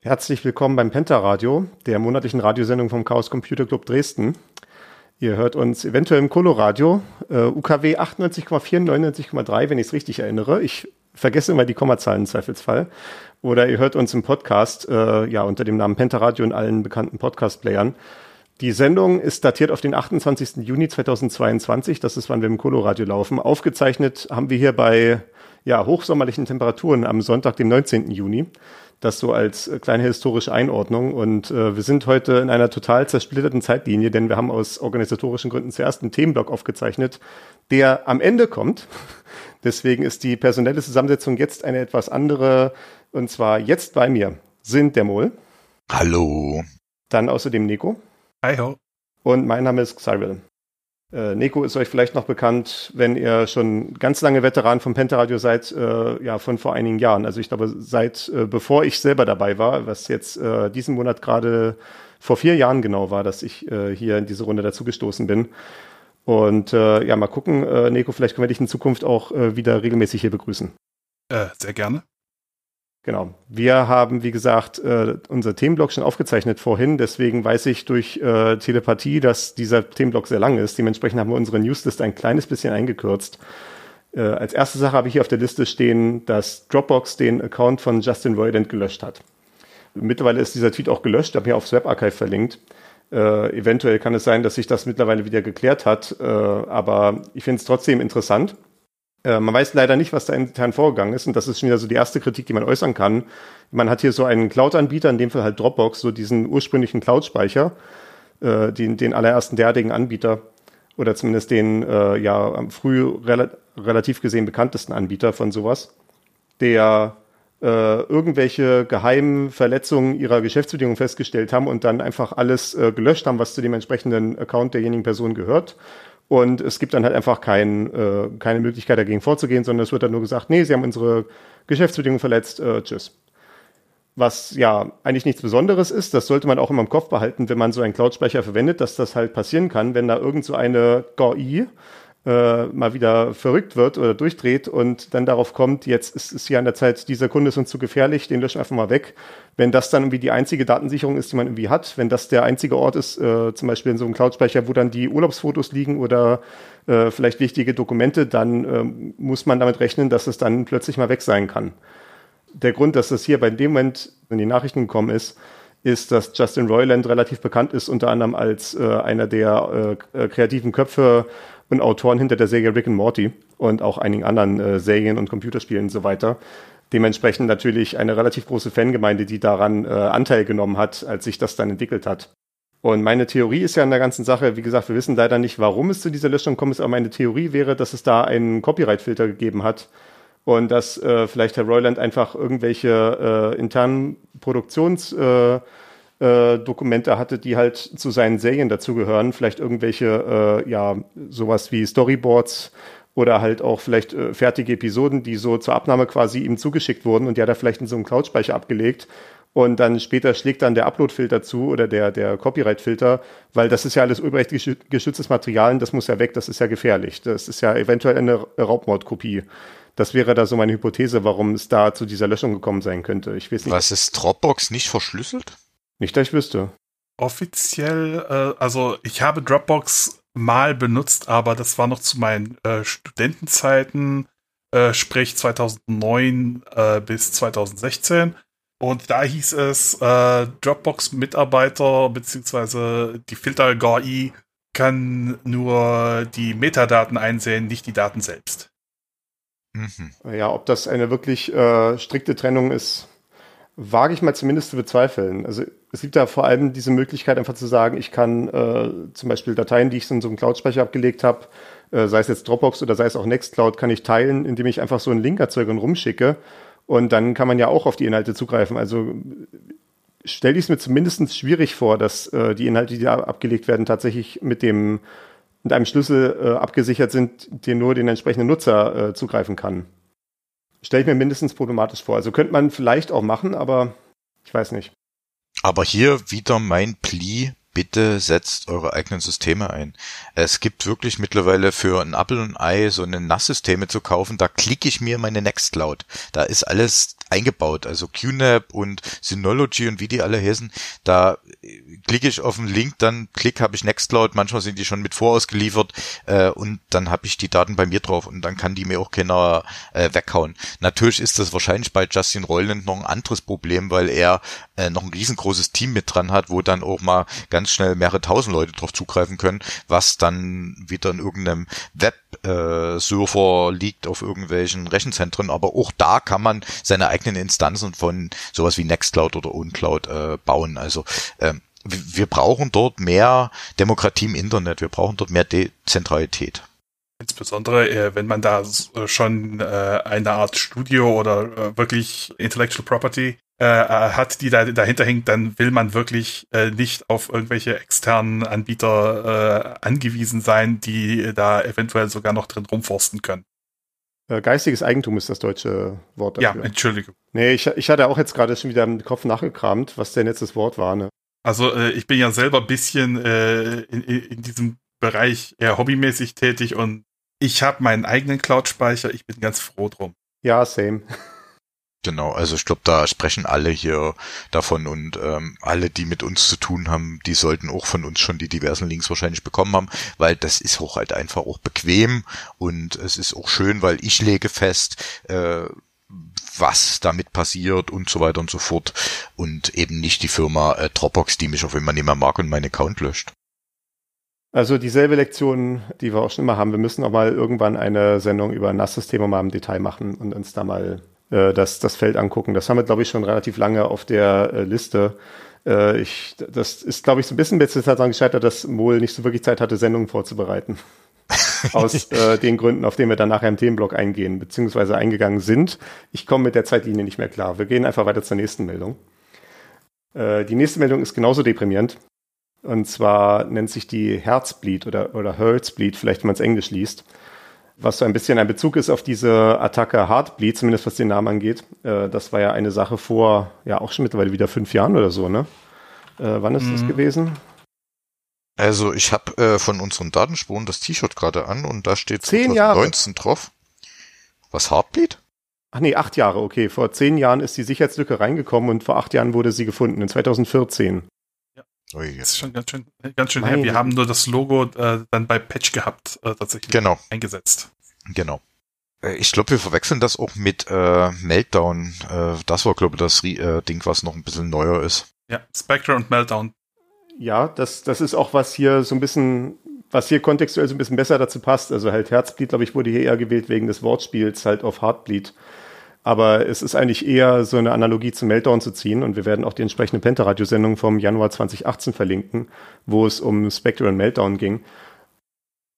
Herzlich willkommen beim Penta-Radio, der monatlichen Radiosendung vom Chaos Computer Club Dresden. Ihr hört uns eventuell im Coloradio, äh, UKW 98,4, 99,3, wenn ich es richtig erinnere. Ich vergesse immer die Kommazahlen im Zweifelsfall. Oder ihr hört uns im Podcast, äh, ja, unter dem Namen Penta-Radio in allen bekannten Podcast-Playern. Die Sendung ist datiert auf den 28. Juni 2022. Das ist, wann wir im Coloradio laufen. Aufgezeichnet haben wir hier bei ja, hochsommerlichen Temperaturen am Sonntag, dem 19. Juni. Das so als äh, kleine historische Einordnung. Und äh, wir sind heute in einer total zersplitterten Zeitlinie, denn wir haben aus organisatorischen Gründen zuerst einen Themenblock aufgezeichnet, der am Ende kommt. Deswegen ist die personelle Zusammensetzung jetzt eine etwas andere. Und zwar jetzt bei mir sind der Mol. Hallo. Dann außerdem Nico. Hi ho. Und mein Name ist Cyril. Äh, Neko ist euch vielleicht noch bekannt, wenn ihr schon ganz lange Veteran vom Pentaradio seid, äh, ja, von vor einigen Jahren. Also ich glaube, seit äh, bevor ich selber dabei war, was jetzt äh, diesen Monat gerade vor vier Jahren genau war, dass ich äh, hier in diese Runde dazugestoßen bin. Und äh, ja, mal gucken, Neko, vielleicht können wir dich in Zukunft auch wieder regelmäßig hier begrüßen. Sehr gerne. Genau. Wir haben, wie gesagt, äh, unser Themenblock schon aufgezeichnet vorhin. Deswegen weiß ich durch äh, Telepathie, dass dieser Themenblock sehr lang ist. Dementsprechend haben wir unsere Newsliste ein kleines bisschen eingekürzt. Äh, als erste Sache habe ich hier auf der Liste stehen, dass Dropbox den Account von Justin Roiland gelöscht hat. Mittlerweile ist dieser Tweet auch gelöscht, habe hier aufs Webarchive verlinkt. Äh, eventuell kann es sein, dass sich das mittlerweile wieder geklärt hat, äh, aber ich finde es trotzdem interessant. Äh, man weiß leider nicht, was da intern vorgegangen ist. Und das ist schon wieder so die erste Kritik, die man äußern kann. Man hat hier so einen Cloud-Anbieter, in dem Fall halt Dropbox, so diesen ursprünglichen Cloud-Speicher, äh, den, den allerersten derartigen Anbieter oder zumindest den äh, ja früh rel relativ gesehen bekanntesten Anbieter von sowas, der äh, irgendwelche geheimen Verletzungen ihrer Geschäftsbedingungen festgestellt haben und dann einfach alles äh, gelöscht haben, was zu dem entsprechenden Account derjenigen Person gehört und es gibt dann halt einfach kein, äh, keine Möglichkeit dagegen vorzugehen, sondern es wird dann nur gesagt, nee, sie haben unsere Geschäftsbedingungen verletzt, äh, tschüss. Was ja eigentlich nichts Besonderes ist, das sollte man auch immer im Kopf behalten, wenn man so einen Cloud-Speicher verwendet, dass das halt passieren kann, wenn da irgend so eine GUI äh, mal wieder verrückt wird oder durchdreht und dann darauf kommt, jetzt ist es hier an der Zeit, dieser Kunde ist uns zu gefährlich, den löschen einfach mal weg. Wenn das dann irgendwie die einzige Datensicherung ist, die man irgendwie hat, wenn das der einzige Ort ist, äh, zum Beispiel in so einem Cloud-Speicher, wo dann die Urlaubsfotos liegen oder äh, vielleicht wichtige Dokumente, dann äh, muss man damit rechnen, dass es dann plötzlich mal weg sein kann. Der Grund, dass das hier bei dem Moment in die Nachrichten gekommen ist, ist, dass Justin Roiland relativ bekannt ist, unter anderem als äh, einer der äh, äh kreativen Köpfe und Autoren hinter der Serie Rick and Morty und auch einigen anderen äh, Serien und Computerspielen und so weiter. Dementsprechend natürlich eine relativ große Fangemeinde, die daran äh, Anteil genommen hat, als sich das dann entwickelt hat. Und meine Theorie ist ja in der ganzen Sache, wie gesagt, wir wissen leider nicht, warum es zu dieser Löschung kommt, aber meine Theorie wäre, dass es da einen Copyright-Filter gegeben hat und dass äh, vielleicht Herr Royland einfach irgendwelche äh, internen Produktions- äh, äh, Dokumente hatte, die halt zu seinen Serien dazugehören. Vielleicht irgendwelche, äh, ja, sowas wie Storyboards oder halt auch vielleicht äh, fertige Episoden, die so zur Abnahme quasi ihm zugeschickt wurden und die hat er vielleicht in so einem Cloud-Speicher abgelegt. Und dann später schlägt dann der Upload-Filter zu oder der, der Copyright-Filter, weil das ist ja alles urheberrechtgeschütztes Material und das muss ja weg, das ist ja gefährlich. Das ist ja eventuell eine Raubmordkopie. Das wäre da so meine Hypothese, warum es da zu dieser Löschung gekommen sein könnte. Ich weiß nicht. Was ist Dropbox nicht verschlüsselt? Nicht, dass ich wüsste. Offiziell, äh, also ich habe Dropbox mal benutzt, aber das war noch zu meinen äh, Studentenzeiten, äh, sprich 2009 äh, bis 2016. Und da hieß es, äh, Dropbox-Mitarbeiter beziehungsweise die Filter-GUI kann nur die Metadaten einsehen, nicht die Daten selbst. Mhm. Ja, ob das eine wirklich äh, strikte Trennung ist, wage ich mal zumindest zu bezweifeln. Also es gibt da vor allem diese Möglichkeit, einfach zu sagen, ich kann äh, zum Beispiel Dateien, die ich in so einem Cloud-Speicher abgelegt habe, äh, sei es jetzt Dropbox oder sei es auch Nextcloud, kann ich teilen, indem ich einfach so einen Link erzeuge und rumschicke. Und dann kann man ja auch auf die Inhalte zugreifen. Also stelle ich es mir zumindest schwierig vor, dass äh, die Inhalte, die da abgelegt werden, tatsächlich mit dem mit einem Schlüssel äh, abgesichert sind, den nur den entsprechenden Nutzer äh, zugreifen kann. Stelle ich mir mindestens problematisch vor. Also könnte man vielleicht auch machen, aber ich weiß nicht. Aber hier wieder mein Pli, bitte setzt eure eigenen Systeme ein. Es gibt wirklich mittlerweile für ein Apple und Ei so eine NAS-Systeme zu kaufen, da klicke ich mir meine Nextcloud. Da ist alles eingebaut, also QNAP und Synology und wie die alle heißen, da klicke ich auf den Link, dann klick habe ich Nextcloud, manchmal sind die schon mit vorausgeliefert äh, und dann habe ich die Daten bei mir drauf und dann kann die mir auch keiner äh, weghauen. Natürlich ist das wahrscheinlich bei Justin Roiland noch ein anderes Problem, weil er äh, noch ein riesengroßes Team mit dran hat, wo dann auch mal ganz schnell mehrere tausend Leute drauf zugreifen können, was dann wieder in irgendeinem Web-Server äh, liegt auf irgendwelchen Rechenzentren. Aber auch da kann man seine eigenen Instanzen von sowas wie Nextcloud oder UnCloud äh, bauen. Also ähm, wir brauchen dort mehr Demokratie im Internet, wir brauchen dort mehr Dezentralität. Insbesondere, äh, wenn man da schon äh, eine Art Studio oder äh, wirklich Intellectual Property äh, äh, hat, die da dahinter hängt, dann will man wirklich äh, nicht auf irgendwelche externen Anbieter äh, angewiesen sein, die da eventuell sogar noch drin rumforsten können. Äh, geistiges Eigentum ist das deutsche Wort dafür. Ja, Entschuldigung. Nee, ich, ich hatte auch jetzt gerade schon wieder im Kopf nachgekramt, was denn jetzt das Wort war. Ne? Also äh, ich bin ja selber ein bisschen äh, in, in diesem Bereich eher hobbymäßig tätig und ich habe meinen eigenen Cloud-Speicher. Ich bin ganz froh drum. Ja, same. Genau, also ich glaube, da sprechen alle hier davon und ähm, alle, die mit uns zu tun haben, die sollten auch von uns schon die diversen Links wahrscheinlich bekommen haben, weil das ist auch halt einfach auch bequem und es ist auch schön, weil ich lege fest, äh, was damit passiert und so weiter und so fort und eben nicht die Firma äh, Dropbox, die mich auf immer nicht mehr mag und meinen Account löscht. Also dieselbe Lektion, die wir auch schon immer haben. Wir müssen auch mal irgendwann eine Sendung über NAS-Systeme mal im Detail machen und uns da mal äh, das, das Feld angucken. Das haben wir, glaube ich, schon relativ lange auf der äh, Liste. Äh, ich, das ist, glaube ich, so ein bisschen jetzt daran gescheitert, dass Mohl nicht so wirklich Zeit hatte, Sendungen vorzubereiten. Aus äh, den Gründen, auf denen wir dann nachher im Themenblock eingehen, beziehungsweise eingegangen sind. Ich komme mit der Zeitlinie nicht mehr klar. Wir gehen einfach weiter zur nächsten Meldung. Äh, die nächste Meldung ist genauso deprimierend. Und zwar nennt sich die Herzbleed oder, oder Herzbleed, vielleicht wenn man es Englisch liest was so ein bisschen ein Bezug ist auf diese Attacke Heartbleed, zumindest was den Namen angeht. Äh, das war ja eine Sache vor, ja auch schon mittlerweile wieder fünf Jahren oder so, ne? Äh, wann ist mhm. das gewesen? Also ich habe äh, von unseren Datenspuren das T-Shirt gerade an und da steht zehn 2019 Jahre. drauf. Was Heartbleed? Ach nee, acht Jahre, okay. Vor zehn Jahren ist die Sicherheitslücke reingekommen und vor acht Jahren wurde sie gefunden, in 2014. Oh, das ist schon ganz schön, ganz schön her. Wir haben nur das Logo äh, dann bei Patch gehabt, äh, tatsächlich genau. eingesetzt. Genau. Äh, ich glaube, wir verwechseln das auch mit äh, Meltdown. Äh, das war, glaube ich, das äh, Ding, was noch ein bisschen neuer ist. Ja, Spectre und Meltdown. Ja, das, das ist auch, was hier so ein bisschen, was hier kontextuell so ein bisschen besser dazu passt. Also halt Herzbleed, glaube ich, wurde hier eher gewählt wegen des Wortspiels halt auf Heartbleed. Aber es ist eigentlich eher so eine Analogie zum Meltdown zu ziehen und wir werden auch die entsprechende Pentaradio-Sendung vom Januar 2018 verlinken, wo es um Spectre und Meltdown ging.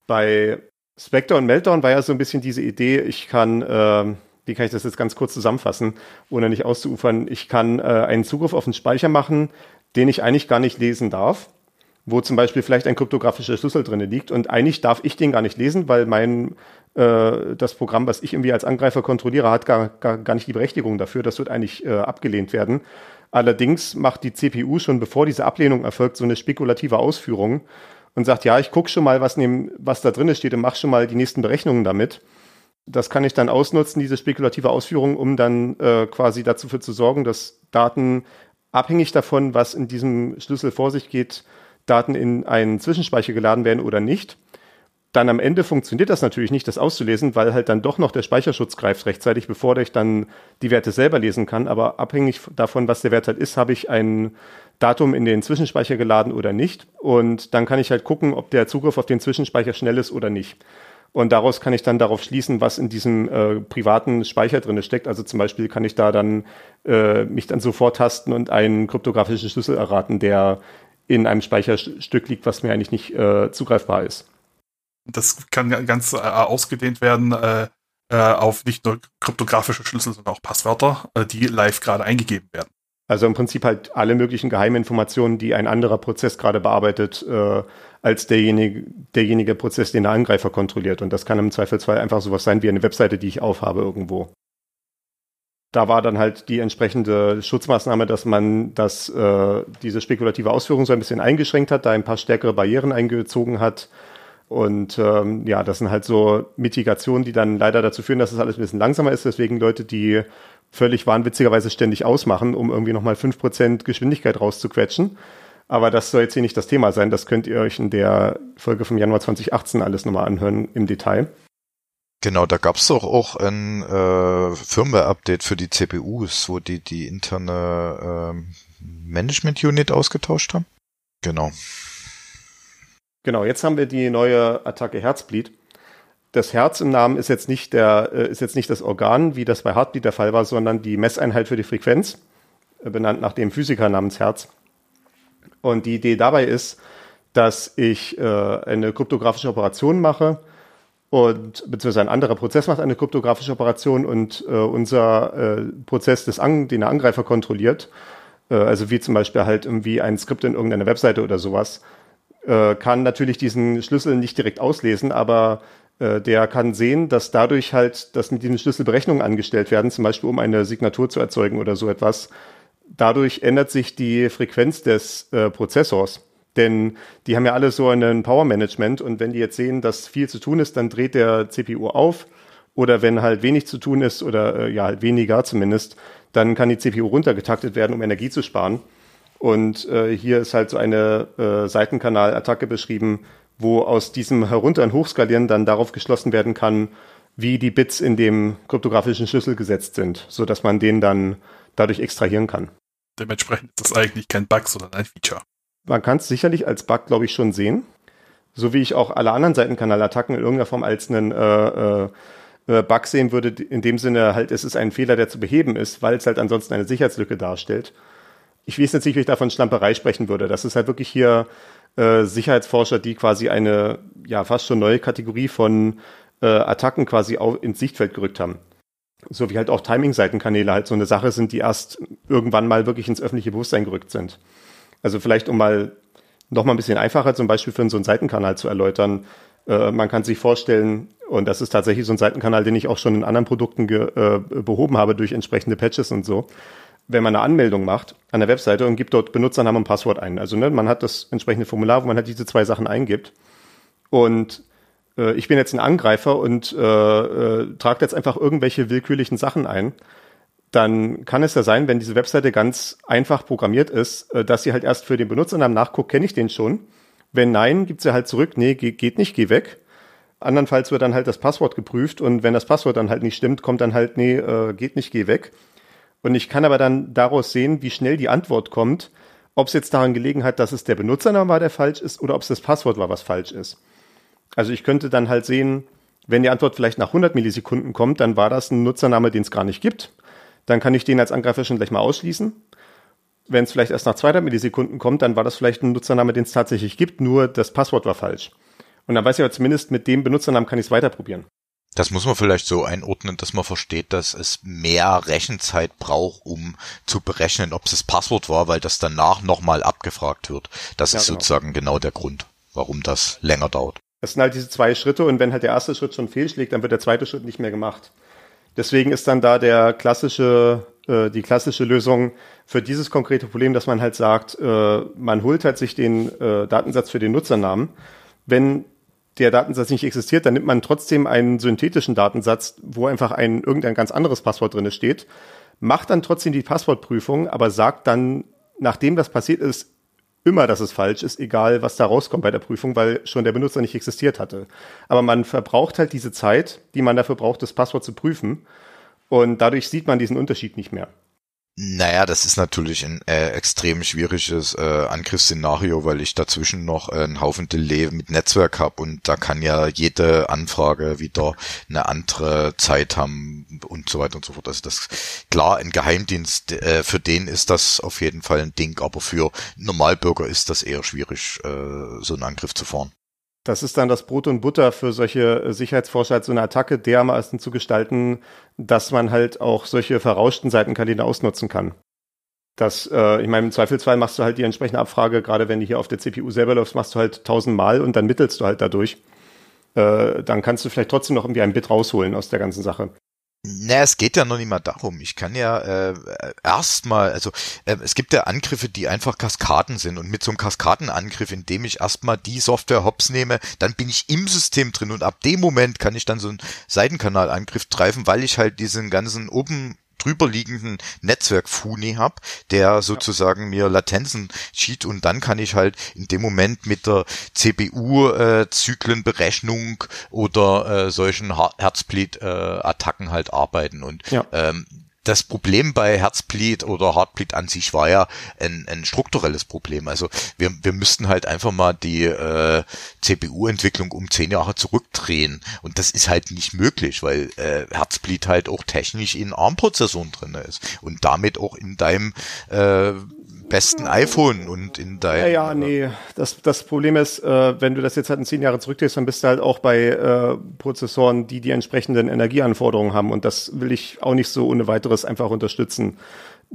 Bei Spectre und Meltdown war ja so ein bisschen diese Idee, ich kann, äh, wie kann ich das jetzt ganz kurz zusammenfassen, ohne nicht auszuufern, ich kann äh, einen Zugriff auf den Speicher machen, den ich eigentlich gar nicht lesen darf wo zum Beispiel vielleicht ein kryptografischer Schlüssel drin liegt und eigentlich darf ich den gar nicht lesen, weil mein äh, das Programm, was ich irgendwie als Angreifer kontrolliere, hat gar, gar, gar nicht die Berechtigung dafür. Das wird eigentlich äh, abgelehnt werden. Allerdings macht die CPU schon, bevor diese Ablehnung erfolgt, so eine spekulative Ausführung und sagt, ja, ich gucke schon mal, was, nehm, was da drin steht und mache schon mal die nächsten Berechnungen damit. Das kann ich dann ausnutzen, diese spekulative Ausführung, um dann äh, quasi dafür zu sorgen, dass Daten abhängig davon, was in diesem Schlüssel vor sich geht, Daten in einen Zwischenspeicher geladen werden oder nicht. Dann am Ende funktioniert das natürlich nicht, das auszulesen, weil halt dann doch noch der Speicherschutz greift rechtzeitig, bevor ich dann die Werte selber lesen kann. Aber abhängig davon, was der Wert halt ist, habe ich ein Datum in den Zwischenspeicher geladen oder nicht. Und dann kann ich halt gucken, ob der Zugriff auf den Zwischenspeicher schnell ist oder nicht. Und daraus kann ich dann darauf schließen, was in diesem äh, privaten Speicher drin steckt. Also zum Beispiel kann ich da dann äh, mich dann so vortasten und einen kryptografischen Schlüssel erraten, der in einem Speicherstück liegt, was mir eigentlich nicht äh, zugreifbar ist. Das kann ganz äh, ausgedehnt werden äh, äh, auf nicht nur kryptografische Schlüssel, sondern auch Passwörter, die live gerade eingegeben werden. Also im Prinzip halt alle möglichen Geheiminformationen, die ein anderer Prozess gerade bearbeitet, äh, als derjenige, derjenige Prozess, den der Angreifer kontrolliert. Und das kann im Zweifelsfall einfach sowas sein wie eine Webseite, die ich aufhabe irgendwo. da war dann halt die entsprechende Schutzmaßnahme, dass man das, äh, diese spekulative Ausführung so ein bisschen eingeschränkt hat, da ein paar stärkere Barrieren eingezogen hat. Und ähm, ja, das sind halt so Mitigationen, die dann leider dazu führen, dass es alles ein bisschen langsamer ist. Deswegen Leute, die völlig wahnwitzigerweise ständig ausmachen, um irgendwie nochmal Prozent Geschwindigkeit rauszuquetschen. Aber das soll jetzt hier nicht das Thema sein. Das könnt ihr euch in der Folge vom Januar 2018 alles nochmal anhören im Detail. Genau, da gab's doch auch ein äh, Firmware-Update für die CPUs, wo die die interne äh, Management-Unit ausgetauscht haben. Genau. Genau, jetzt haben wir die neue Attacke Herzbleed. Das Herz im Namen ist jetzt nicht der äh, ist jetzt nicht das Organ, wie das bei Heartbeat der Fall war, sondern die Messeinheit für die Frequenz, äh, benannt nach dem Physiker namens Herz. Und die Idee dabei ist, dass ich äh, eine kryptografische Operation mache und beziehungsweise ein anderer Prozess macht eine kryptografische Operation und unser Prozess, des An den der Angreifer kontrolliert, also wie zum Beispiel halt irgendwie ein Skript in irgendeiner Webseite oder sowas, äh, kann natürlich diesen Schlüssel nicht direkt auslesen, aber äh, der kann sehen, dass dadurch halt, dass mit diesem Schlüssel Berechnungen angestellt werden, zum Beispiel um eine Signatur zu erzeugen oder so etwas. Dadurch ändert sich die Frequenz des äh, Prozessors. Denn die haben ja alle so einen Power Management und wenn die jetzt sehen, dass viel zu tun ist, dann dreht der CPU auf. Oder wenn halt wenig zu tun ist oder äh, ja halt weniger zumindest, dann kann die CPU runtergetaktet werden, um Energie zu sparen. Und äh, hier ist halt so eine äh, Seitenkanalattacke beschrieben, wo aus diesem Herunter- und Hochskalieren dann darauf geschlossen werden kann, wie die Bits in dem kryptografischen Schlüssel gesetzt sind, so dass man den dann dadurch extrahieren kann. Dementsprechend ist das eigentlich kein Bug, sondern ein Feature. Man kann es sicherlich als Bug, glaube ich, schon sehen. So wie ich auch alle anderen Seitenkanalattacken in irgendeiner Form als einen äh, äh, Bug sehen würde, in dem Sinne halt, es ist ein Fehler, der zu beheben ist, weil es halt ansonsten eine Sicherheitslücke darstellt. Ich weiß jetzt nicht, wie ich da von Schlamperei sprechen würde. Das ist halt wirklich hier äh, Sicherheitsforscher, die quasi eine ja fast schon neue Kategorie von äh, Attacken quasi auf, ins Sichtfeld gerückt haben. So wie halt auch Timing-Seitenkanäle halt so eine Sache sind, die erst irgendwann mal wirklich ins öffentliche Bewusstsein gerückt sind. Also vielleicht, um mal noch mal ein bisschen einfacher zum Beispiel für so einen Seitenkanal zu erläutern. Äh, man kann sich vorstellen, und das ist tatsächlich so ein Seitenkanal, den ich auch schon in anderen Produkten äh, behoben habe durch entsprechende Patches und so. Wenn man eine Anmeldung macht an der Webseite und gibt dort Benutzernamen und Passwort ein. Also ne, man hat das entsprechende Formular, wo man halt diese zwei Sachen eingibt. Und äh, ich bin jetzt ein Angreifer und äh, äh, trage jetzt einfach irgendwelche willkürlichen Sachen ein dann kann es ja sein, wenn diese Webseite ganz einfach programmiert ist, äh, dass sie halt erst für den Benutzernamen nachguckt, kenne ich den schon. Wenn nein, gibt sie halt zurück, nee, geht nicht, geh weg. Andernfalls wird dann halt das Passwort geprüft und wenn das Passwort dann halt nicht stimmt, kommt dann halt, nee, äh, geht nicht, geh weg. Und ich kann aber dann daraus sehen, wie schnell die Antwort kommt, ob es jetzt daran gelegen hat, dass es der Benutzername war, der falsch ist, oder ob es das Passwort war, was falsch ist. Also ich könnte dann halt sehen, wenn die Antwort vielleicht nach 100 Millisekunden kommt, dann war das ein Nutzername, den es gar nicht gibt dann kann ich den als Angreifer schon gleich mal ausschließen. Wenn es vielleicht erst nach 200 Millisekunden kommt, dann war das vielleicht ein Nutzername, den es tatsächlich gibt, nur das Passwort war falsch. Und dann weiß ich aber zumindest, mit dem Benutzernamen kann ich es weiter probieren. Das muss man vielleicht so einordnen, dass man versteht, dass es mehr Rechenzeit braucht, um zu berechnen, ob es das Passwort war, weil das danach nochmal abgefragt wird. Das ja, ist genau. sozusagen genau der Grund, warum das länger dauert. Es sind halt diese zwei Schritte und wenn halt der erste Schritt schon fehlschlägt, dann wird der zweite Schritt nicht mehr gemacht. Deswegen ist dann da der klassische, äh, die klassische Lösung für dieses konkrete Problem, dass man halt sagt, äh, man holt halt sich den äh, Datensatz für den Nutzernamen. Wenn der Datensatz nicht existiert, dann nimmt man trotzdem einen synthetischen Datensatz, wo einfach ein irgendein ganz anderes Passwort drin steht, macht dann trotzdem die Passwortprüfung, aber sagt dann, nachdem das passiert ist, immer, dass es falsch ist, egal was da rauskommt bei der Prüfung, weil schon der Benutzer nicht existiert hatte. Aber man verbraucht halt diese Zeit, die man dafür braucht, das Passwort zu prüfen. Und dadurch sieht man diesen Unterschied nicht mehr. Naja, das ist natürlich ein äh, extrem schwieriges äh, Angriffsszenario, weil ich dazwischen noch äh, einen Haufen Delay mit Netzwerk habe und da kann ja jede Anfrage wieder eine andere Zeit haben und so weiter und so fort. Also das klar, ein Geheimdienst, äh, für den ist das auf jeden Fall ein Ding, aber für Normalbürger ist das eher schwierig, äh, so einen Angriff zu fahren. Das ist dann das Brot und Butter für solche äh, Sicherheitsforscher, halt so eine Attacke dermaßen zu gestalten, dass man halt auch solche verrauschten Seitenkanäle ausnutzen kann. Das, äh, ich meine, im Zweifelsfall machst du halt die entsprechende Abfrage, gerade wenn du hier auf der CPU selber läufst, machst du halt tausendmal und dann mittelst du halt dadurch. Äh, dann kannst du vielleicht trotzdem noch irgendwie ein Bit rausholen aus der ganzen Sache. Na, es geht ja noch nicht mal darum. Ich kann ja äh, erstmal, also äh, es gibt ja Angriffe, die einfach Kaskaden sind und mit so einem Kaskadenangriff, indem ich erstmal die Software hops nehme, dann bin ich im System drin und ab dem Moment kann ich dann so einen Seitenkanalangriff greifen, weil ich halt diesen ganzen oben drüber liegenden Netzwerk-Funi habe, der sozusagen mir Latenzen schiebt. Und dann kann ich halt in dem Moment mit der CPU-Zyklenberechnung äh, oder äh, solchen Herzbleed-Attacken äh, halt arbeiten. Und ja. ähm, das Problem bei Herzbleed oder Heartbleed an sich war ja ein, ein strukturelles Problem. Also wir, wir müssten halt einfach mal die äh, CPU-Entwicklung um zehn Jahre zurückdrehen. Und das ist halt nicht möglich, weil äh, Herzbleed halt auch technisch in ARM-Prozessoren drin ist und damit auch in deinem äh, besten iPhone und in deinem. Ja, ja, nee. Das, das Problem ist, äh, wenn du das jetzt halt in zehn Jahre zurückdrehst, dann bist du halt auch bei äh, Prozessoren, die die entsprechenden Energieanforderungen haben. Und das will ich auch nicht so ohne weiteres einfach unterstützen.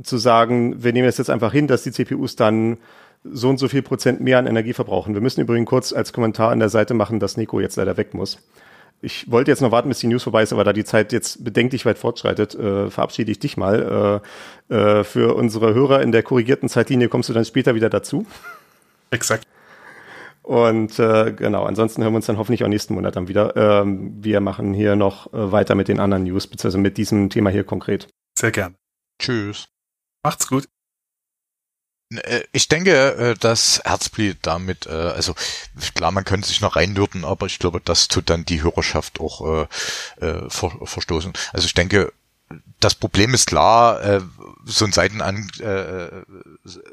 Zu sagen, wir nehmen es jetzt einfach hin, dass die CPUs dann so und so viel Prozent mehr an Energie verbrauchen. Wir müssen übrigens kurz als Kommentar an der Seite machen, dass Nico jetzt leider weg muss. Ich wollte jetzt noch warten, bis die News vorbei ist, aber da die Zeit jetzt bedenklich weit fortschreitet, äh, verabschiede ich dich mal. Äh, äh, für unsere Hörer in der korrigierten Zeitlinie kommst du dann später wieder dazu. Exakt. Und äh, genau, ansonsten hören wir uns dann hoffentlich auch nächsten Monat dann wieder. Ähm, wir machen hier noch äh, weiter mit den anderen News, beziehungsweise mit diesem Thema hier konkret. Sehr gern. Tschüss. Macht's gut. Äh, ich denke, äh, dass Herzbleed damit, äh, also klar, man könnte sich noch reinwürden, aber ich glaube, das tut dann die Hörerschaft auch äh, verstoßen. Also ich denke, das Problem ist klar, so ein Seitenan äh,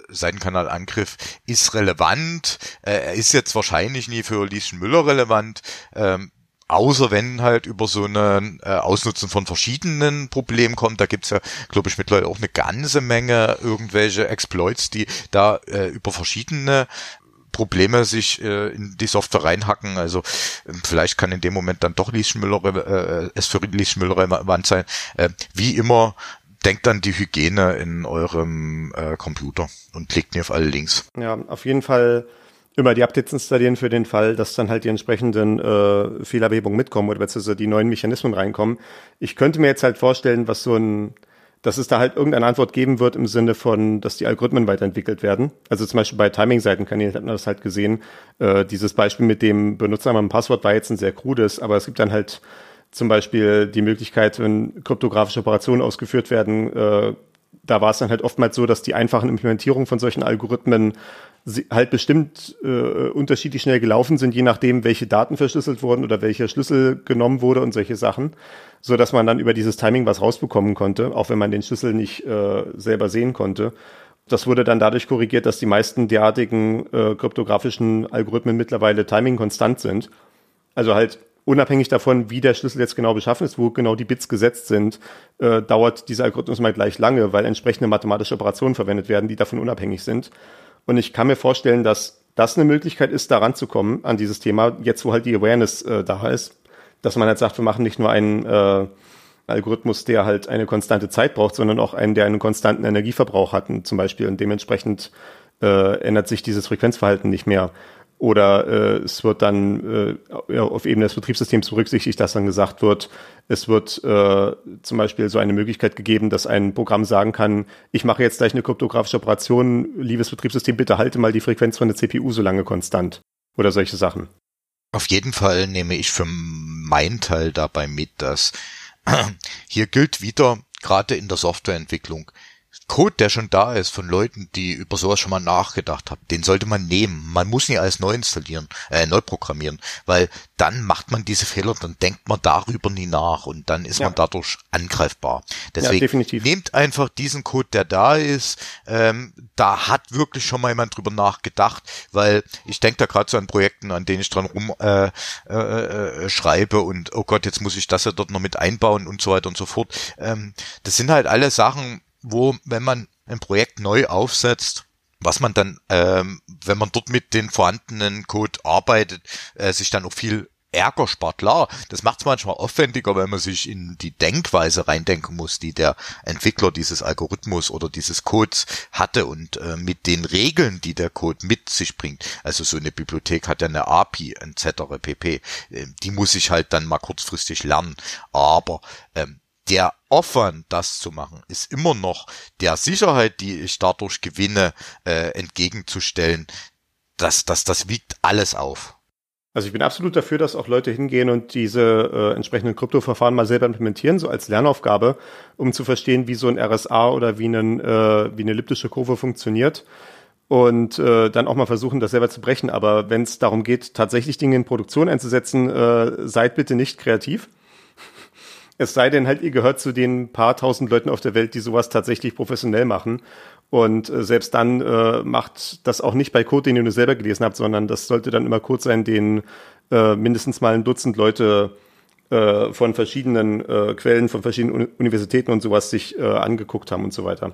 Seitenkanalangriff ist relevant. er ist jetzt wahrscheinlich nie für Lieschen Müller relevant. Ähm, Außer wenn halt über so eine äh, Ausnutzen von verschiedenen Problemen kommt, da gibt's ja, glaube ich, mittlerweile auch eine ganze Menge irgendwelche Exploits, die da äh, über verschiedene Probleme sich äh, in die Software reinhacken. Also äh, vielleicht kann in dem Moment dann doch Lieschmüller, äh, es für Lieschmüller relevant sein. Äh, wie immer, denkt an die Hygiene in eurem äh, Computer und klickt nie auf alle Links. Ja, auf jeden Fall immer die Updates installieren für den Fall, dass dann halt die entsprechenden äh, Fehlerbehebungen mitkommen oder beziehungsweise die neuen Mechanismen reinkommen. Ich könnte mir jetzt halt vorstellen, was so ein, dass es da halt irgendeine Antwort geben wird im Sinne von, dass die Algorithmen weiterentwickelt werden. Also zum Beispiel bei Timing-Seitenkanälen hat man das halt gesehen. Äh, dieses Beispiel mit dem Benutzernamen und Passwort war jetzt ein sehr krudes, aber es gibt dann halt zum Beispiel die Möglichkeit, wenn kryptografische Operationen ausgeführt werden, äh, da war es dann halt oftmals so, dass die einfachen Implementierungen von solchen Algorithmen halt bestimmt äh, unterschiedlich schnell gelaufen sind, je nachdem, welche Daten verschlüsselt wurden oder welcher Schlüssel genommen wurde und solche Sachen, so dass man dann über dieses Timing was rausbekommen konnte, auch wenn man den Schlüssel nicht äh, selber sehen konnte. Das wurde dann dadurch korrigiert, dass die meisten derartigen äh, kryptografischen Algorithmen mittlerweile Timing konstant sind. Also halt unabhängig davon, wie der Schlüssel jetzt genau beschaffen ist, wo genau die Bits gesetzt sind, äh, dauert dieser Algorithmus mal gleich lange, weil entsprechende mathematische Operationen verwendet werden, die davon unabhängig sind. Und ich kann mir vorstellen, dass das eine Möglichkeit ist, daran zu kommen an dieses Thema, jetzt wo halt die Awareness äh, da ist, dass man halt sagt, wir machen nicht nur einen äh, Algorithmus, der halt eine konstante Zeit braucht, sondern auch einen, der einen konstanten Energieverbrauch hat, zum Beispiel, und dementsprechend äh, ändert sich dieses Frequenzverhalten nicht mehr. Oder äh, es wird dann äh, auf Ebene des Betriebssystems berücksichtigt, dass dann gesagt wird, es wird äh, zum Beispiel so eine Möglichkeit gegeben, dass ein Programm sagen kann, ich mache jetzt gleich eine kryptografische Operation, liebes Betriebssystem, bitte halte mal die Frequenz von der CPU so lange konstant. Oder solche Sachen. Auf jeden Fall nehme ich für meinen Teil dabei mit, dass hier gilt wieder, gerade in der Softwareentwicklung, Code, der schon da ist von Leuten, die über sowas schon mal nachgedacht haben, den sollte man nehmen. Man muss nie alles neu installieren, äh, neu programmieren, weil dann macht man diese Fehler, dann denkt man darüber nie nach und dann ist ja. man dadurch angreifbar. Deswegen ja, nehmt einfach diesen Code, der da ist. Ähm, da hat wirklich schon mal jemand drüber nachgedacht, weil ich denke da gerade so an Projekten, an denen ich dran rum äh, äh, äh, schreibe und oh Gott, jetzt muss ich das ja dort noch mit einbauen und so weiter und so fort. Ähm, das sind halt alle Sachen, wo, wenn man ein Projekt neu aufsetzt, was man dann, ähm, wenn man dort mit den vorhandenen Code arbeitet, äh, sich dann auch viel Ärger spart. Klar, das macht es manchmal aufwendiger, wenn man sich in die Denkweise reindenken muss, die der Entwickler dieses Algorithmus oder dieses Codes hatte und äh, mit den Regeln, die der Code mit sich bringt. Also so eine Bibliothek hat ja eine API etc. pp. Äh, die muss ich halt dann mal kurzfristig lernen. Aber ähm, der Aufwand, das zu machen, ist immer noch der Sicherheit, die ich dadurch gewinne, äh, entgegenzustellen. Das, das, das wiegt alles auf. Also ich bin absolut dafür, dass auch Leute hingehen und diese äh, entsprechenden Kryptoverfahren mal selber implementieren, so als Lernaufgabe, um zu verstehen, wie so ein RSA oder wie, einen, äh, wie eine elliptische Kurve funktioniert und äh, dann auch mal versuchen, das selber zu brechen. Aber wenn es darum geht, tatsächlich Dinge in Produktion einzusetzen, äh, seid bitte nicht kreativ. Es sei denn halt, ihr gehört zu den paar tausend Leuten auf der Welt, die sowas tatsächlich professionell machen und äh, selbst dann äh, macht das auch nicht bei Code, den ihr nur selber gelesen habt, sondern das sollte dann immer Code sein, den äh, mindestens mal ein Dutzend Leute äh, von verschiedenen äh, Quellen, von verschiedenen Universitäten und sowas sich äh, angeguckt haben und so weiter.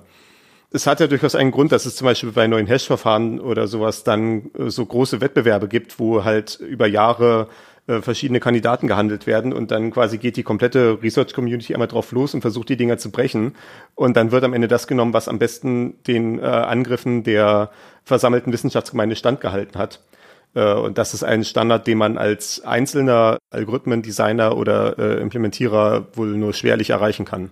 Es hat ja durchaus einen Grund, dass es zum Beispiel bei neuen Hash-Verfahren oder sowas dann äh, so große Wettbewerbe gibt, wo halt über Jahre äh, verschiedene Kandidaten gehandelt werden und dann quasi geht die komplette Research Community einmal drauf los und versucht die Dinger zu brechen und dann wird am Ende das genommen, was am besten den äh, Angriffen der versammelten Wissenschaftsgemeinde standgehalten hat. Äh, und das ist ein Standard, den man als einzelner Algorithmendesigner oder äh, Implementierer wohl nur schwerlich erreichen kann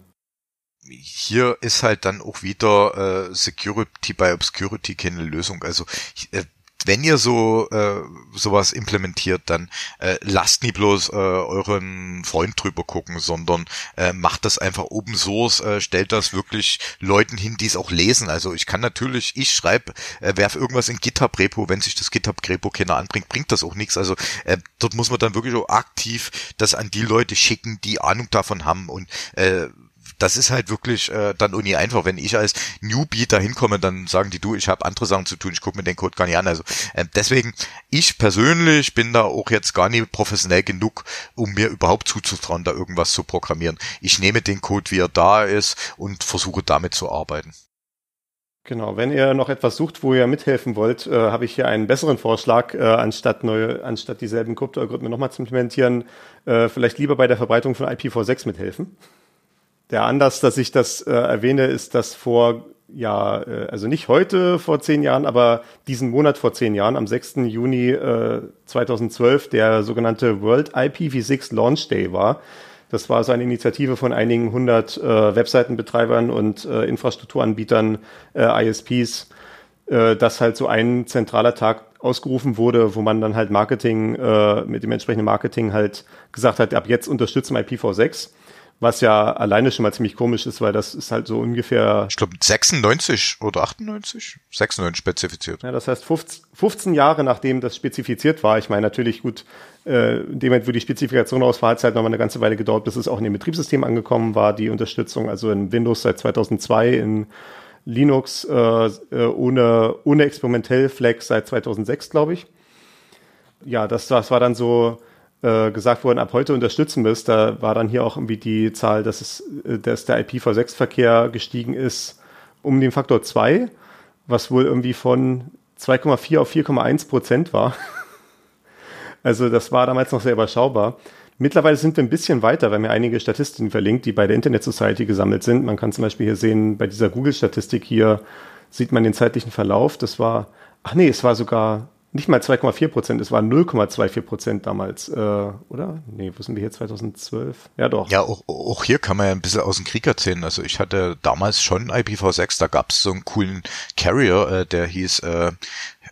hier ist halt dann auch wieder äh, Security by Obscurity keine Lösung. Also äh, wenn ihr so äh, sowas implementiert, dann äh, lasst nie bloß äh, euren Freund drüber gucken, sondern äh, macht das einfach Open Source, äh, stellt das wirklich Leuten hin, die es auch lesen. Also ich kann natürlich, ich schreibe, äh, werf irgendwas in GitHub Repo, wenn sich das GitHub Repo keiner anbringt, bringt das auch nichts. Also äh, dort muss man dann wirklich auch aktiv das an die Leute schicken, die Ahnung davon haben und äh, das ist halt wirklich äh, dann uni einfach. Wenn ich als Newbie da hinkomme, dann sagen die, du, ich habe andere Sachen zu tun, ich gucke mir den Code gar nicht an. Also äh, deswegen, ich persönlich bin da auch jetzt gar nicht professionell genug, um mir überhaupt zuzutrauen, da irgendwas zu programmieren. Ich nehme den Code, wie er da ist und versuche damit zu arbeiten. Genau, wenn ihr noch etwas sucht, wo ihr mithelfen wollt, äh, habe ich hier einen besseren Vorschlag, äh, anstatt neue, anstatt dieselben Kryptoalgorithmen nochmal zu implementieren, äh, vielleicht lieber bei der Verbreitung von IPv6 mithelfen. Der Anlass, dass ich das äh, erwähne, ist, dass vor, ja, äh, also nicht heute vor zehn Jahren, aber diesen Monat vor zehn Jahren, am 6. Juni äh, 2012, der sogenannte World IPv6 Launch Day war. Das war so eine Initiative von einigen hundert äh, Webseitenbetreibern und äh, Infrastrukturanbietern, äh, ISPs, äh, dass halt so ein zentraler Tag ausgerufen wurde, wo man dann halt Marketing, äh, mit dem entsprechenden Marketing halt gesagt hat, ab jetzt unterstützen wir IPv6 was ja alleine schon mal ziemlich komisch ist, weil das ist halt so ungefähr. Ich glaube 96 oder 98? 96 spezifiziert. Ja, das heißt 15, 15 Jahre nachdem das spezifiziert war. Ich meine natürlich gut, äh, in dem Moment, wo die Spezifikation aus war, hat es halt noch mal eine ganze Weile gedauert, bis es auch in dem Betriebssystem angekommen war, die Unterstützung. Also in Windows seit 2002, in Linux äh, äh, ohne, ohne experimentell Flag seit 2006, glaube ich. Ja, das, das war dann so äh, gesagt worden, ab heute unterstützen müsst, da war dann hier auch irgendwie die Zahl, dass, es, äh, dass der IPv6-Verkehr gestiegen ist um den Faktor 2, was wohl irgendwie von 2,4 auf 4,1 Prozent war. also das war damals noch sehr überschaubar. Mittlerweile sind wir ein bisschen weiter, haben ja einige Statistiken verlinkt, die bei der Internet Society gesammelt sind. Man kann zum Beispiel hier sehen, bei dieser Google-Statistik hier sieht man den zeitlichen Verlauf. Das war, ach nee, es war sogar nicht mal 2,4 Prozent, es waren 0,24 Prozent damals, äh, oder? Nee, wo sind wir hier 2012? Ja, doch. Ja, auch, auch hier kann man ja ein bisschen aus dem Krieg erzählen. Also ich hatte damals schon IPv6, da gab es so einen coolen Carrier, äh, der hieß äh,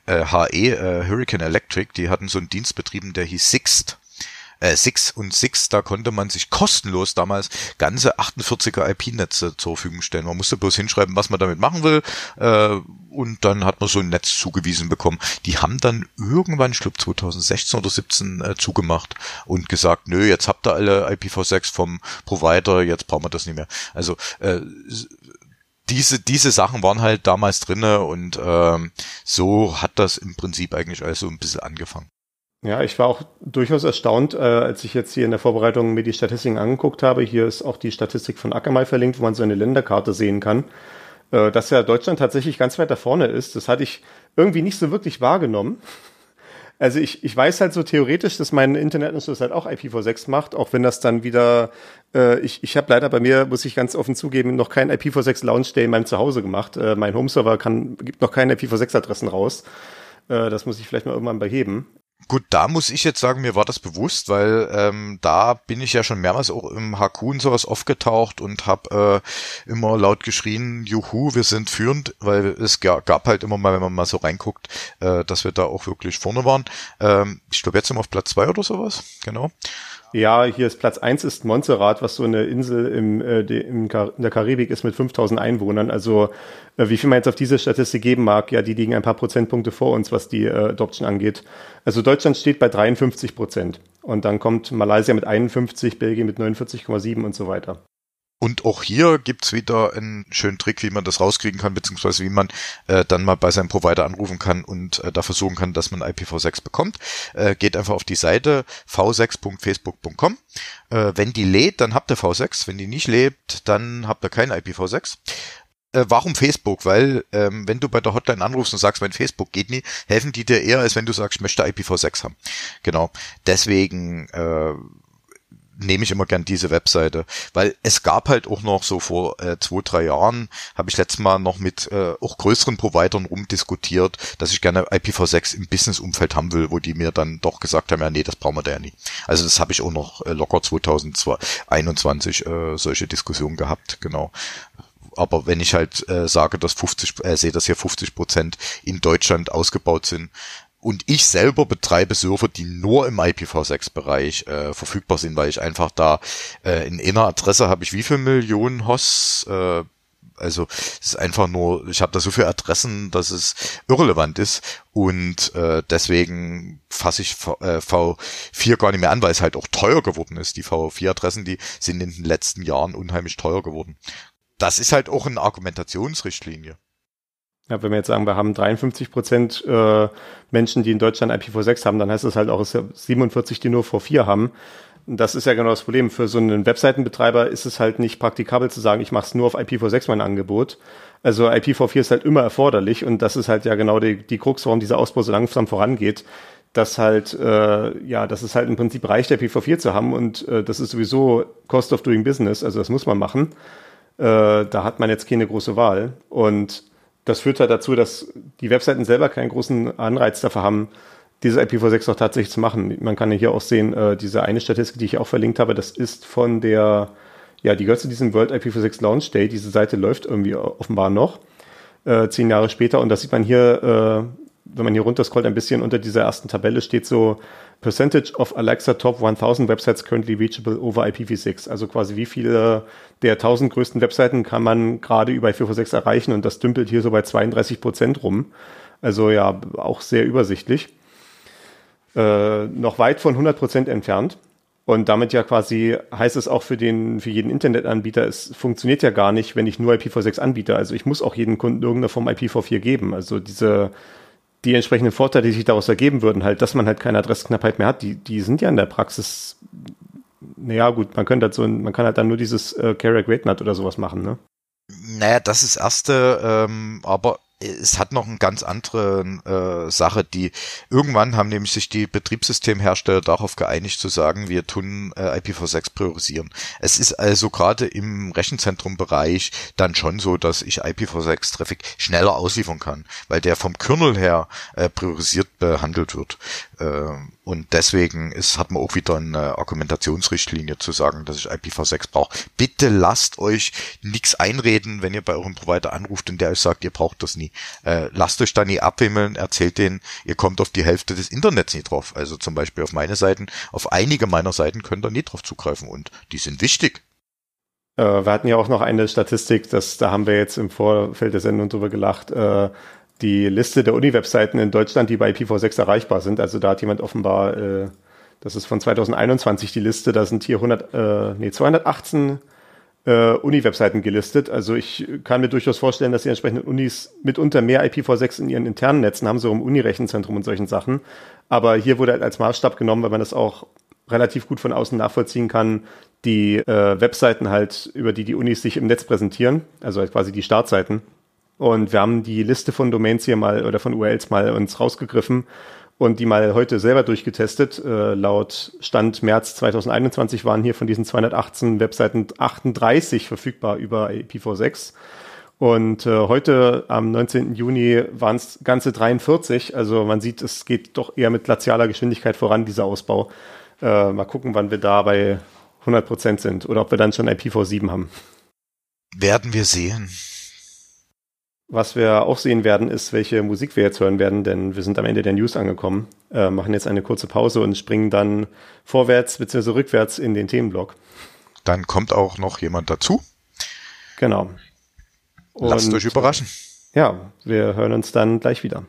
äh, HE, äh, Hurricane Electric, die hatten so einen Dienst betrieben, der hieß Sixt äh, Six und Six, da konnte man sich kostenlos damals ganze 48er IP-Netze zur Verfügung stellen. Man musste bloß hinschreiben, was man damit machen will äh, und dann hat man so ein Netz zugewiesen bekommen. Die haben dann irgendwann, ich glaube 2016 oder 17 äh, zugemacht und gesagt, nö, jetzt habt ihr alle IPv6 vom Provider, jetzt brauchen wir das nicht mehr. Also äh, diese, diese Sachen waren halt damals drinne und ähm, so hat das im Prinzip eigentlich also ein bisschen angefangen. Ja, ich war auch durchaus erstaunt, äh, als ich jetzt hier in der Vorbereitung mir die Statistiken angeguckt habe. Hier ist auch die Statistik von Akamai verlinkt, wo man so eine Länderkarte sehen kann, äh, dass ja Deutschland tatsächlich ganz weit da vorne ist. Das hatte ich irgendwie nicht so wirklich wahrgenommen. Also ich, ich weiß halt so theoretisch, dass mein Internetanschluss halt auch IPv6 macht, auch wenn das dann wieder, äh, ich, ich habe leider bei mir, muss ich ganz offen zugeben, noch kein IPv6 Launch Day in meinem Zuhause gemacht. Äh, mein Homeserver kann, gibt noch keine IPv6 Adressen raus. Äh, das muss ich vielleicht mal irgendwann beheben. Gut, da muss ich jetzt sagen, mir war das bewusst, weil ähm, da bin ich ja schon mehrmals auch im HQ und sowas aufgetaucht und habe äh, immer laut geschrien, juhu, wir sind führend, weil es gab halt immer mal, wenn man mal so reinguckt, äh, dass wir da auch wirklich vorne waren. Ähm, ich glaube jetzt sind wir auf Platz zwei oder sowas, genau. Ja, hier ist Platz eins ist Montserrat, was so eine Insel im, äh, im Kar in der Karibik ist mit 5000 Einwohnern. Also äh, wie viel man jetzt auf diese Statistik geben mag, ja, die liegen ein paar Prozentpunkte vor uns, was die äh, Adoption angeht. Also Deutschland steht bei 53 Prozent. Und dann kommt Malaysia mit 51, Belgien mit 49,7 und so weiter. Und auch hier gibt's wieder einen schönen Trick, wie man das rauskriegen kann, beziehungsweise wie man äh, dann mal bei seinem Provider anrufen kann und äh, da versuchen kann, dass man IPv6 bekommt. Äh, geht einfach auf die Seite v6.facebook.com. Äh, wenn die lädt, dann habt ihr V6. Wenn die nicht lebt, dann habt ihr kein IPv6 äh, warum Facebook? Weil ähm, wenn du bei der Hotline anrufst und sagst, mein Facebook geht nie, helfen die dir eher, als wenn du sagst, ich möchte IPv6 haben. Genau. Deswegen äh, nehme ich immer gern diese Webseite, weil es gab halt auch noch so vor äh, zwei, drei Jahren, habe ich letztes Mal noch mit äh, auch größeren Providern rumdiskutiert, dass ich gerne IPv6 im Business-Umfeld haben will, wo die mir dann doch gesagt haben, ja nee, das brauchen wir da ja nie. Also das habe ich auch noch äh, locker 2021 äh, solche Diskussionen gehabt, genau aber wenn ich halt äh, sage, dass 50, äh, sehe, dass hier 50 Prozent in Deutschland ausgebaut sind, und ich selber betreibe Server, die nur im IPv6-Bereich äh, verfügbar sind, weil ich einfach da äh, in einer Adresse habe ich wie viel Millionen Hosts, äh, also es ist einfach nur, ich habe da so viele Adressen, dass es irrelevant ist und äh, deswegen fasse ich v, äh, V4 gar nicht mehr an, weil es halt auch teuer geworden ist. Die V4-Adressen, die sind in den letzten Jahren unheimlich teuer geworden. Das ist halt auch eine Argumentationsrichtlinie. Ja, wenn wir jetzt sagen, wir haben 53 Prozent äh, Menschen, die in Deutschland IPv6 haben, dann heißt das halt auch, es sind 47, die nur V4 haben. Das ist ja genau das Problem. Für so einen Webseitenbetreiber ist es halt nicht praktikabel zu sagen, ich mache es nur auf IPv6 mein Angebot. Also IPv4 ist halt immer erforderlich und das ist halt ja genau die, die Krux, warum dieser Ausbau so langsam vorangeht dass halt, äh, ja, dass es halt im Prinzip reicht, IPv4 zu haben und äh, das ist sowieso Cost of Doing Business, also das muss man machen. Äh, da hat man jetzt keine große Wahl und das führt halt dazu, dass die Webseiten selber keinen großen Anreiz dafür haben, diese IPv6 auch tatsächlich zu machen. Man kann ja hier auch sehen, äh, diese eine Statistik, die ich auch verlinkt habe, das ist von der, ja, die gehört zu diesem World IPv6 Launch Day. Diese Seite läuft irgendwie offenbar noch, äh, zehn Jahre später. Und das sieht man hier, äh, wenn man hier runterscrollt, ein bisschen unter dieser ersten Tabelle steht so Percentage of Alexa Top 1000 Websites currently reachable over IPv6. Also quasi wie viele der 1000 größten Webseiten kann man gerade über IPv6 erreichen und das dümpelt hier so bei 32 Prozent rum. Also ja, auch sehr übersichtlich. Äh, noch weit von 100 Prozent entfernt. Und damit ja quasi heißt es auch für den, für jeden Internetanbieter, es funktioniert ja gar nicht, wenn ich nur IPv6 anbiete. Also ich muss auch jedem Kunden irgendeine Form IPv4 geben. Also diese, die entsprechenden Vorteile, die sich daraus ergeben würden, halt, dass man halt keine Adressknappheit mehr hat, die, die sind ja in der Praxis, naja, gut, man könnte halt so, man kann halt dann nur dieses äh, Carrier Great Nut oder sowas machen, ne? Naja, das ist erste, ähm, aber es hat noch eine ganz andere äh, Sache, die irgendwann haben nämlich sich die Betriebssystemhersteller darauf geeinigt zu sagen, wir tun äh, IPv6 priorisieren. Es ist also gerade im Rechenzentrum-Bereich dann schon so, dass ich IPv6-Traffic schneller ausliefern kann, weil der vom Kernel her äh, priorisiert behandelt wird. Äh, und deswegen ist, hat man auch wieder eine Argumentationsrichtlinie zu sagen, dass ich IPv6 brauche. Bitte lasst euch nichts einreden, wenn ihr bei eurem Provider anruft und der euch sagt, ihr braucht das nie. Äh, lasst euch da nie abwimmeln, erzählt denen, ihr kommt auf die Hälfte des Internets nie drauf. Also zum Beispiel auf meine Seiten, auf einige meiner Seiten könnt ihr nie drauf zugreifen und die sind wichtig. Äh, wir hatten ja auch noch eine Statistik, dass da haben wir jetzt im Vorfeld der Sendung drüber gelacht, äh, die Liste der Uni-Webseiten in Deutschland, die bei IPv6 erreichbar sind. Also da hat jemand offenbar, äh, das ist von 2021 die Liste, da sind hier 100, äh, nee, 218 äh, Uni-Webseiten gelistet. Also ich kann mir durchaus vorstellen, dass die entsprechenden Unis mitunter mehr IPv6 in ihren internen Netzen haben, so im Uni-Rechenzentrum und solchen Sachen. Aber hier wurde halt als Maßstab genommen, weil man das auch relativ gut von außen nachvollziehen kann, die äh, Webseiten halt, über die die Unis sich im Netz präsentieren, also halt quasi die Startseiten. Und wir haben die Liste von Domains hier mal oder von URLs mal uns rausgegriffen und die mal heute selber durchgetestet. Äh, laut Stand März 2021 waren hier von diesen 218 Webseiten 38 verfügbar über IPv6. Und äh, heute am 19. Juni waren es ganze 43. Also man sieht, es geht doch eher mit glazialer Geschwindigkeit voran, dieser Ausbau. Äh, mal gucken, wann wir da bei 100 Prozent sind oder ob wir dann schon IPv7 haben. Werden wir sehen. Was wir auch sehen werden, ist, welche Musik wir jetzt hören werden, denn wir sind am Ende der News angekommen, äh, machen jetzt eine kurze Pause und springen dann vorwärts bzw. rückwärts in den Themenblock. Dann kommt auch noch jemand dazu. Genau. Und, Lasst euch überraschen. Ja, wir hören uns dann gleich wieder.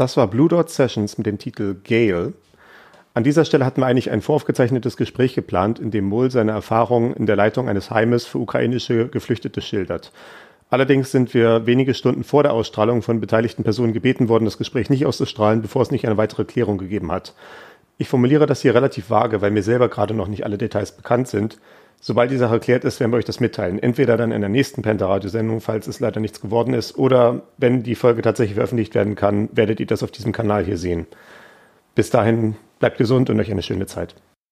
Das war Blue Dot Sessions mit dem Titel Gale. An dieser Stelle hatten wir eigentlich ein voraufgezeichnetes Gespräch geplant, in dem Mohl seine Erfahrungen in der Leitung eines Heimes für ukrainische Geflüchtete schildert. Allerdings sind wir wenige Stunden vor der Ausstrahlung von beteiligten Personen gebeten worden, das Gespräch nicht auszustrahlen, bevor es nicht eine weitere Klärung gegeben hat. Ich formuliere das hier relativ vage, weil mir selber gerade noch nicht alle Details bekannt sind. Sobald die Sache erklärt ist, werden wir euch das mitteilen. Entweder dann in der nächsten Penta-Radio-Sendung, falls es leider nichts geworden ist, oder wenn die Folge tatsächlich veröffentlicht werden kann, werdet ihr das auf diesem Kanal hier sehen. Bis dahin, bleibt gesund und euch eine schöne Zeit.